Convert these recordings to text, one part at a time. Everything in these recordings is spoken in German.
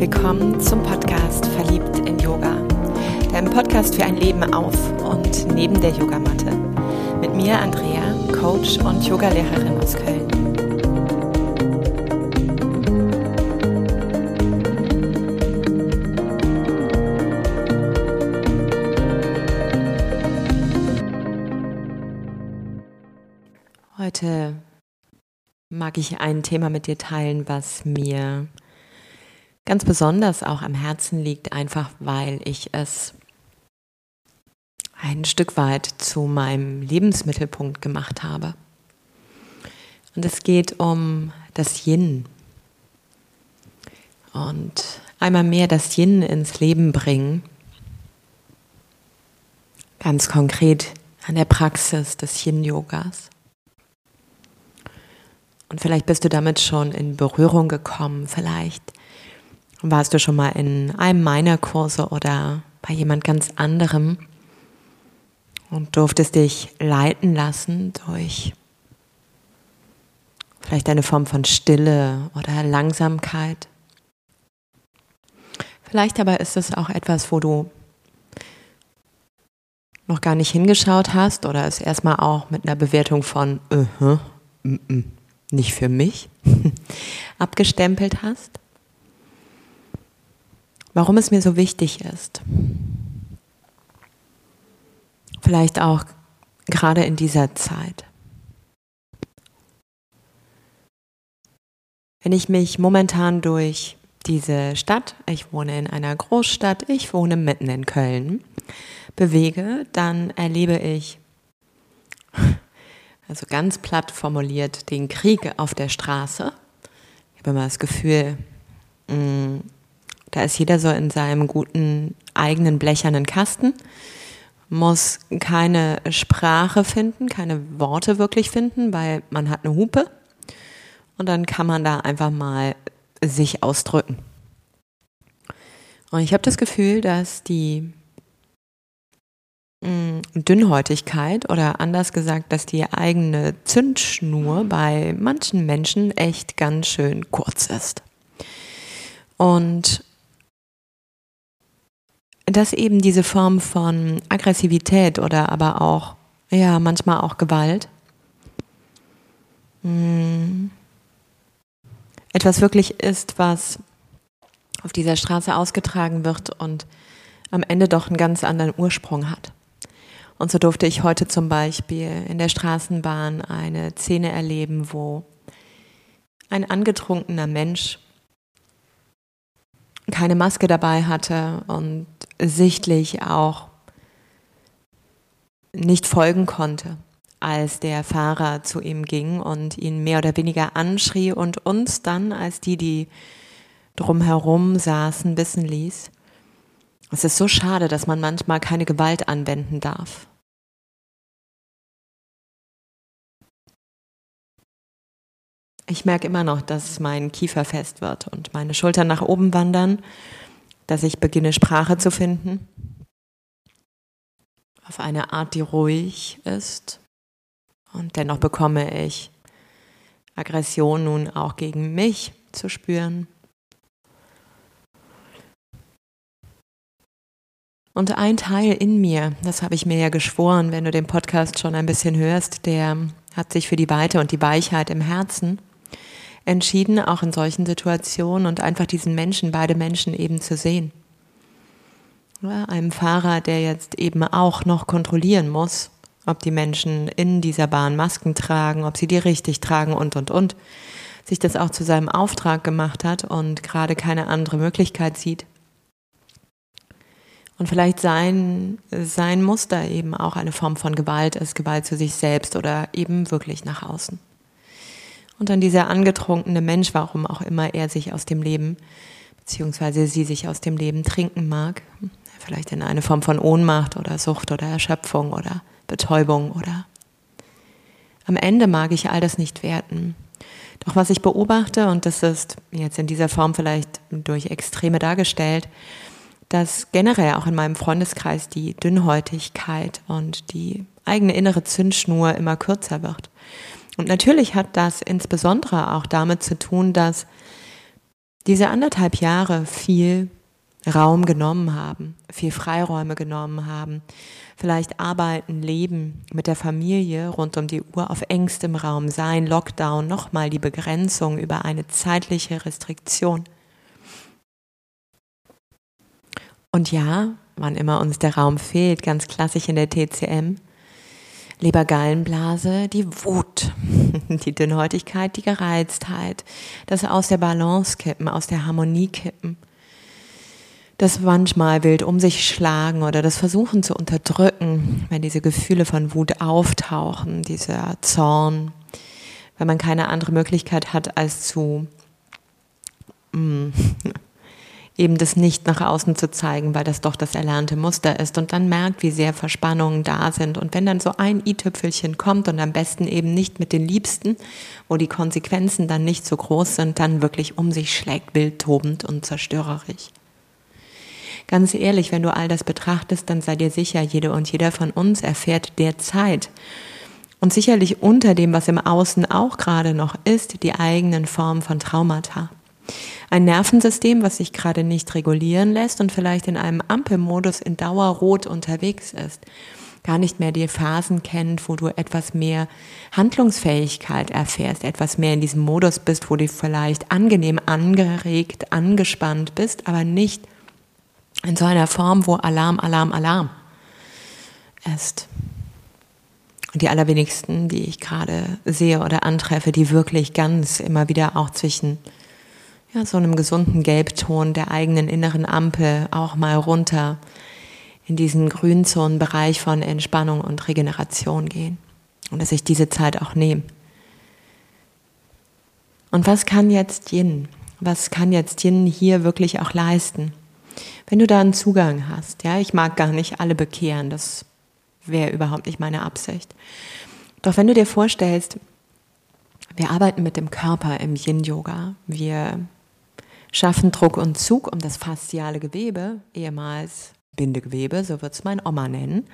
willkommen zum Podcast Verliebt in Yoga. Deinem Podcast für ein Leben auf und neben der Yogamatte. Mit mir Andrea, Coach und Yogalehrerin aus Köln. Heute mag ich ein Thema mit dir teilen, was mir ganz besonders auch am Herzen liegt, einfach weil ich es ein Stück weit zu meinem Lebensmittelpunkt gemacht habe. Und es geht um das Yin. Und einmal mehr das Yin ins Leben bringen. Ganz konkret an der Praxis des Yin-Yogas. Und vielleicht bist du damit schon in Berührung gekommen. Vielleicht warst du schon mal in einem meiner Kurse oder bei jemand ganz anderem und durftest dich leiten lassen durch vielleicht eine Form von Stille oder Langsamkeit. Vielleicht aber ist es auch etwas, wo du noch gar nicht hingeschaut hast oder es erstmal auch mit einer Bewertung von uh -huh, mm -mm nicht für mich, abgestempelt hast. Warum es mir so wichtig ist. Vielleicht auch gerade in dieser Zeit. Wenn ich mich momentan durch diese Stadt, ich wohne in einer Großstadt, ich wohne mitten in Köln, bewege, dann erlebe ich also ganz platt formuliert, den Krieg auf der Straße. Ich habe immer das Gefühl, mm, da ist jeder so in seinem guten eigenen blechernen Kasten, muss keine Sprache finden, keine Worte wirklich finden, weil man hat eine Hupe und dann kann man da einfach mal sich ausdrücken. Und ich habe das Gefühl, dass die Mm, Dünnhäutigkeit oder anders gesagt, dass die eigene Zündschnur bei manchen Menschen echt ganz schön kurz ist. Und dass eben diese Form von Aggressivität oder aber auch, ja, manchmal auch Gewalt, mm, etwas wirklich ist, was auf dieser Straße ausgetragen wird und am Ende doch einen ganz anderen Ursprung hat. Und so durfte ich heute zum Beispiel in der Straßenbahn eine Szene erleben, wo ein angetrunkener Mensch keine Maske dabei hatte und sichtlich auch nicht folgen konnte, als der Fahrer zu ihm ging und ihn mehr oder weniger anschrie und uns dann als die, die drumherum saßen, wissen ließ, es ist so schade, dass man manchmal keine Gewalt anwenden darf. Ich merke immer noch, dass mein Kiefer fest wird und meine Schultern nach oben wandern, dass ich beginne Sprache zu finden. Auf eine Art, die ruhig ist. Und dennoch bekomme ich Aggression nun auch gegen mich zu spüren. Und ein Teil in mir, das habe ich mir ja geschworen, wenn du den Podcast schon ein bisschen hörst, der hat sich für die Weite und die Weichheit im Herzen entschieden, auch in solchen Situationen und einfach diesen Menschen, beide Menschen eben zu sehen. Ja, einem Fahrer, der jetzt eben auch noch kontrollieren muss, ob die Menschen in dieser Bahn Masken tragen, ob sie die richtig tragen und, und, und, sich das auch zu seinem Auftrag gemacht hat und gerade keine andere Möglichkeit sieht. Und vielleicht sein, sein Muster eben auch eine Form von Gewalt ist, Gewalt zu sich selbst oder eben wirklich nach außen. Und dann dieser angetrunkene Mensch, warum auch immer er sich aus dem Leben, beziehungsweise sie sich aus dem Leben trinken mag, vielleicht in eine Form von Ohnmacht oder Sucht oder Erschöpfung oder Betäubung oder am Ende mag ich all das nicht werten. Doch was ich beobachte, und das ist jetzt in dieser Form vielleicht durch Extreme dargestellt, dass generell auch in meinem Freundeskreis die Dünnhäutigkeit und die eigene innere Zündschnur immer kürzer wird. Und natürlich hat das insbesondere auch damit zu tun, dass diese anderthalb Jahre viel Raum genommen haben, viel Freiräume genommen haben, vielleicht arbeiten, leben mit der Familie rund um die Uhr auf engstem Raum sein, Lockdown, nochmal die Begrenzung über eine zeitliche Restriktion. Und ja, wann immer uns der Raum fehlt, ganz klassisch in der TCM, Lebergallenblase, die Wut, die Dünnhäutigkeit, die Gereiztheit, das aus der Balance kippen, aus der Harmonie kippen, das manchmal wild um sich schlagen oder das Versuchen zu unterdrücken, wenn diese Gefühle von Wut auftauchen, dieser Zorn, wenn man keine andere Möglichkeit hat, als zu mm, eben das nicht nach außen zu zeigen, weil das doch das erlernte Muster ist und dann merkt, wie sehr Verspannungen da sind. Und wenn dann so ein i-Tüpfelchen kommt und am besten eben nicht mit den Liebsten, wo die Konsequenzen dann nicht so groß sind, dann wirklich um sich schlägt, wildtobend und zerstörerisch. Ganz ehrlich, wenn du all das betrachtest, dann sei dir sicher, jede und jeder von uns erfährt derzeit und sicherlich unter dem, was im Außen auch gerade noch ist, die eigenen Formen von Traumata. Ein Nervensystem, was sich gerade nicht regulieren lässt und vielleicht in einem Ampelmodus in Dauerrot unterwegs ist, gar nicht mehr die Phasen kennt, wo du etwas mehr Handlungsfähigkeit erfährst, etwas mehr in diesem Modus bist, wo du vielleicht angenehm angeregt, angespannt bist, aber nicht in so einer Form, wo Alarm, Alarm, Alarm ist. Und die allerwenigsten, die ich gerade sehe oder antreffe, die wirklich ganz immer wieder auch zwischen ja, so einem gesunden Gelbton der eigenen inneren Ampel auch mal runter in diesen Grünzonenbereich von Entspannung und Regeneration gehen. Und dass ich diese Zeit auch nehme. Und was kann jetzt Yin? Was kann jetzt Yin hier wirklich auch leisten? Wenn du da einen Zugang hast, ja, ich mag gar nicht alle bekehren, das wäre überhaupt nicht meine Absicht. Doch wenn du dir vorstellst, wir arbeiten mit dem Körper im Yin-Yoga, wir schaffen Druck und Zug um das fasziale Gewebe, ehemals Bindegewebe, so wird es mein Oma nennen,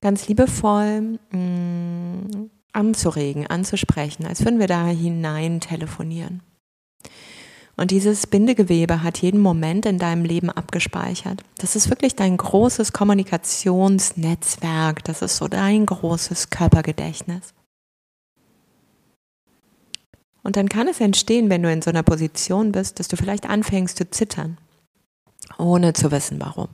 ganz liebevoll mh, mm, anzuregen, anzusprechen, als würden wir da hinein telefonieren. Und dieses Bindegewebe hat jeden Moment in deinem Leben abgespeichert. Das ist wirklich dein großes Kommunikationsnetzwerk. Das ist so dein großes Körpergedächtnis. Und dann kann es entstehen, wenn du in so einer Position bist, dass du vielleicht anfängst zu zittern, ohne zu wissen warum.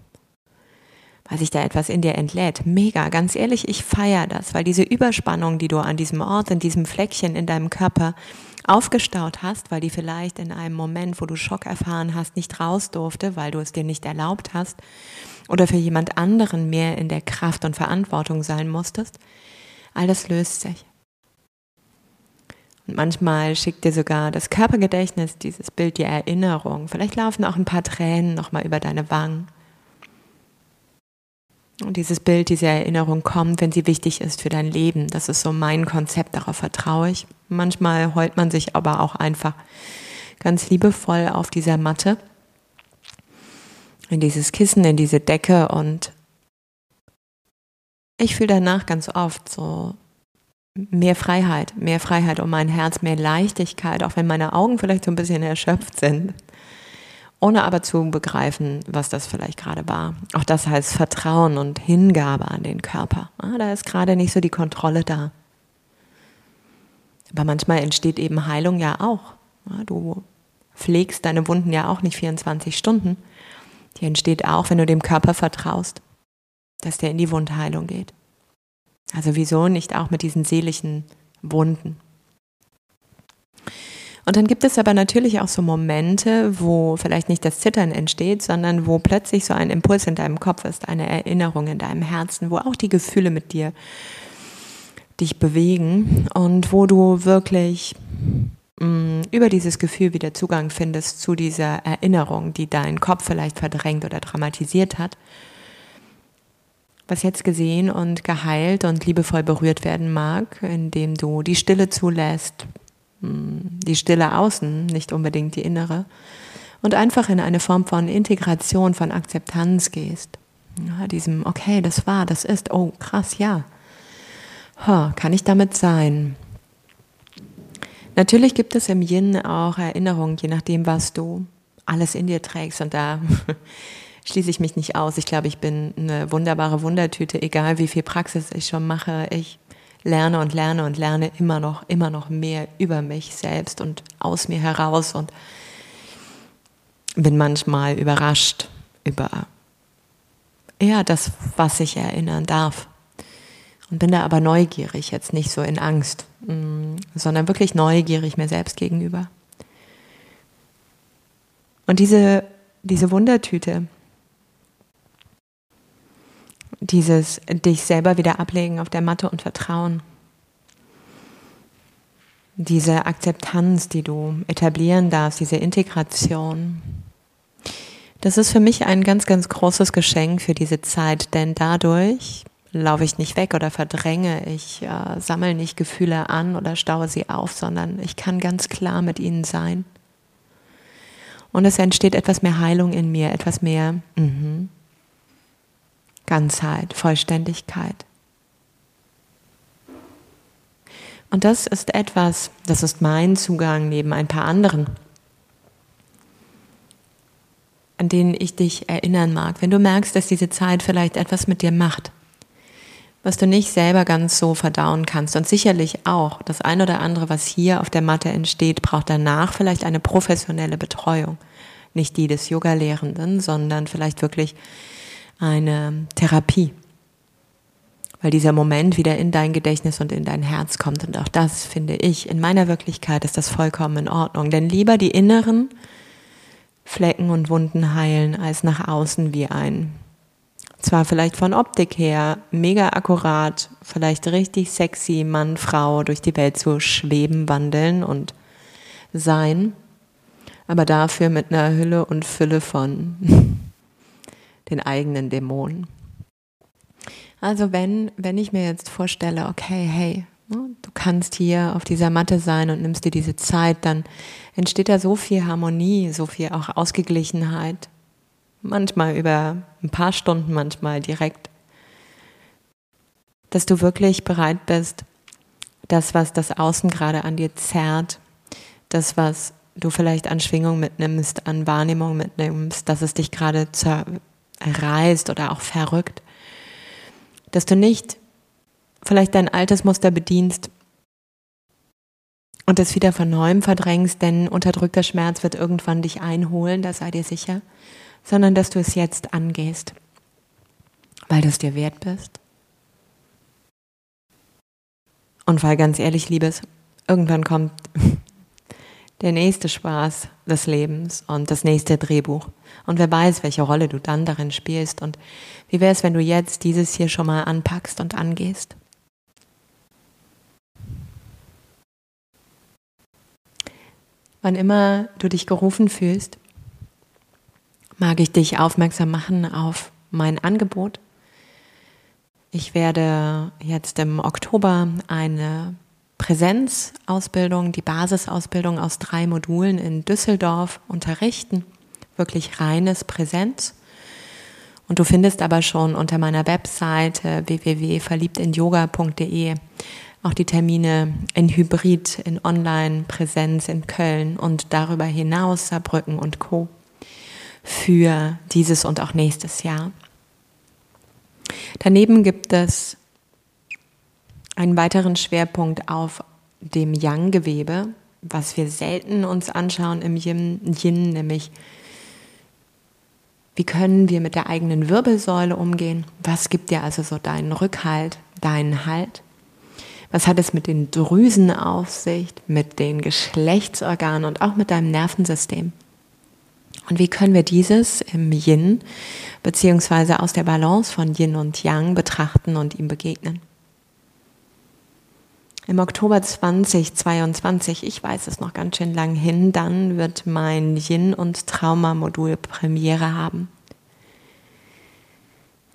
Weil sich da etwas in dir entlädt. Mega, ganz ehrlich, ich feiere das, weil diese Überspannung, die du an diesem Ort, in diesem Fleckchen in deinem Körper aufgestaut hast, weil die vielleicht in einem Moment, wo du Schock erfahren hast, nicht raus durfte, weil du es dir nicht erlaubt hast oder für jemand anderen mehr in der Kraft und Verantwortung sein musstest, all das löst sich. Und manchmal schickt dir sogar das Körpergedächtnis dieses Bild die Erinnerung. Vielleicht laufen auch ein paar Tränen nochmal über deine Wangen. Und dieses Bild, diese Erinnerung kommt, wenn sie wichtig ist für dein Leben. Das ist so mein Konzept, darauf vertraue ich. Manchmal heult man sich aber auch einfach ganz liebevoll auf dieser Matte, in dieses Kissen, in diese Decke und ich fühle danach ganz oft so mehr Freiheit, mehr Freiheit um mein Herz, mehr Leichtigkeit, auch wenn meine Augen vielleicht so ein bisschen erschöpft sind, ohne aber zu begreifen, was das vielleicht gerade war. Auch das heißt Vertrauen und Hingabe an den Körper. Ah, da ist gerade nicht so die Kontrolle da. Aber manchmal entsteht eben Heilung ja auch. Ah, du pflegst deine Wunden ja auch nicht 24 Stunden. Die entsteht auch, wenn du dem Körper vertraust, dass der in die Wundheilung geht. Also wieso nicht auch mit diesen seelischen Wunden? Und dann gibt es aber natürlich auch so Momente, wo vielleicht nicht das Zittern entsteht, sondern wo plötzlich so ein Impuls in deinem Kopf ist, eine Erinnerung in deinem Herzen, wo auch die Gefühle mit dir dich bewegen und wo du wirklich mh, mm, über dieses Gefühl wieder Zugang findest zu dieser Erinnerung, die dein Kopf vielleicht verdrängt oder dramatisiert hat was jetzt gesehen und geheilt und liebevoll berührt werden mag, indem du die Stille zulässt, hm, die Stille außen, nicht unbedingt die innere, und einfach in eine Form von Integration, von Akzeptanz gehst. Ja, diesem, okay, das war, das ist, oh krass, ja. Ha, kann ich damit sein? Natürlich gibt es im Yin auch Erinnerungen, je nachdem, was du alles in dir trägst. Und da schließe ich mich nicht aus. Ich glaube, ich bin eine wunderbare Wundertüte, egal wie viel Praxis ich schon mache. Ich lerne und lerne und lerne immer noch, immer noch mehr über mich selbst und aus mir heraus und bin manchmal überrascht über ja, das, was ich erinnern darf. Und bin da aber neugierig, jetzt nicht so in Angst, mm, sondern wirklich neugierig mir selbst gegenüber. Und diese, diese Wundertüte, dieses dich selber wieder ablegen auf der Matte und vertrauen, diese Akzeptanz, die du etablieren darfst, diese Integration, das ist für mich ein ganz, ganz großes Geschenk für diese Zeit, denn dadurch laufe ich nicht weg oder verdränge, ich äh, sammle nicht Gefühle an oder staue sie auf, sondern ich kann ganz klar mit ihnen sein. Und es entsteht etwas mehr Heilung in mir, etwas mehr mh, Ganzheit, Vollständigkeit. Und das ist etwas, das ist mein Zugang neben ein paar anderen an denen ich dich erinnern mag. Wenn du merkst, dass diese Zeit vielleicht etwas mit dir macht, was du nicht selber ganz so verdauen kannst. Und sicherlich auch das ein oder andere, was hier auf der Matte entsteht, braucht danach vielleicht eine professionelle Betreuung. Nicht die des Yoga-Lehrenden, sondern vielleicht wirklich eine Therapie. Weil dieser Moment wieder in dein Gedächtnis und in dein Herz kommt. Und auch das finde ich, in meiner Wirklichkeit ist das vollkommen in Ordnung. Denn lieber die inneren Flecken und Wunden heilen, als nach außen wie ein. Zwar vielleicht von Optik her mega akkurat, vielleicht richtig sexy Mann, Frau durch die Welt zu schweben, wandeln und sein, aber dafür mit einer Hülle und Fülle von den eigenen Dämonen. Also wenn, wenn ich mir jetzt vorstelle, okay, hey, Ne? Du kannst hier auf dieser Matte sein und nimmst dir diese Zeit, dann entsteht da so viel Harmonie, so viel auch Ausgeglichenheit. Manchmal über ein paar Stunden, manchmal direkt. Dass du wirklich bereit bist, das, was das Außen gerade an dir zerrt, das, was du vielleicht an Schwingung mitnimmst, an Wahrnehmung mitnimmst, dass es dich gerade zerreißt oder auch verrückt, dass du nicht vielleicht dein altes Muster bedienst und es wieder von neuem verdrängst, denn unterdrückter Schmerz wird irgendwann dich einholen, da sei dir sicher, sondern dass du es jetzt angehst, weil du es dir wert bist. Und weil ganz ehrlich, Liebes, irgendwann kommt der nächste Spaß des Lebens und das nächste Drehbuch. Und wer weiß, welche Rolle du dann darin spielst. Und wie wäre es, wenn du jetzt dieses hier schon mal anpackst und angehst? Wann immer du dich gerufen fühlst, mag ich dich aufmerksam machen auf mein Angebot. Ich werde jetzt im Oktober eine Präsenzausbildung, die Basisausbildung aus drei Modulen in Düsseldorf unterrichten. Wirklich reines Präsenz. Und du findest aber schon unter meiner Webseite www.verliebtinyoga.de auch die Termine in Hybrid, in Online-Präsenz in Köln und darüber hinaus Saarbrücken und Co. für dieses und auch nächstes Jahr. Daneben gibt es einen weiteren Schwerpunkt auf dem Yang-Gewebe, was wir selten uns anschauen im Yin, Yin, nämlich wie können wir mit der eigenen Wirbelsäule umgehen? Was gibt dir also so deinen Rückhalt, deinen Halt? Was hat es mit den Drüsen auf sich, mit den Geschlechtsorganen und auch mit deinem Nervensystem? Und wie können wir dieses im Yin beziehungsweise aus der Balance von Yin und Yang betrachten und ihm begegnen? Im Oktober 2022, ich weiß es noch ganz schön lang hin, dann wird mein Yin und Trauma Modul Premiere haben.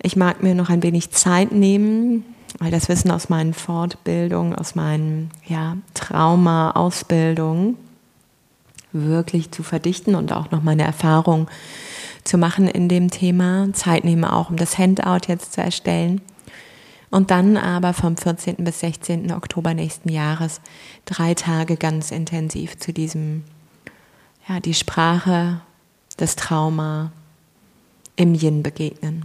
Ich mag mir noch ein wenig Zeit nehmen, weil das Wissen aus meinen Fortbildungen, aus meinen ja, Trauma-Ausbildungen wirklich zu verdichten und auch noch meine Erfahrung zu machen in dem Thema. Zeit nehmen auch, um das Handout jetzt zu erstellen. Und dann aber vom 14. bis 16. Oktober nächsten Jahres drei Tage ganz intensiv zu diesem, ja, die Sprache, das Trauma im Yin begegnen.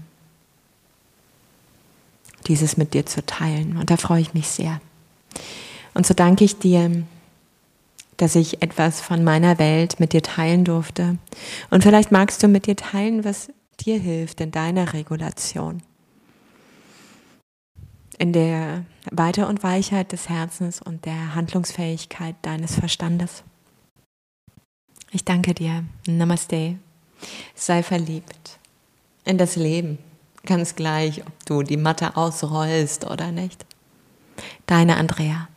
Dieses mit dir zu teilen. Und da freue ich mich sehr. Und so danke ich dir, dass ich etwas von meiner Welt mit dir teilen durfte. Und vielleicht magst du mit dir teilen, was dir hilft in deiner Regulation in der Weite und Weichheit des Herzens und der Handlungsfähigkeit deines Verstandes. Ich danke dir. Namaste. Sei verliebt in das Leben, ganz gleich, ob du die Matte ausrollst oder nicht. Deine Andrea.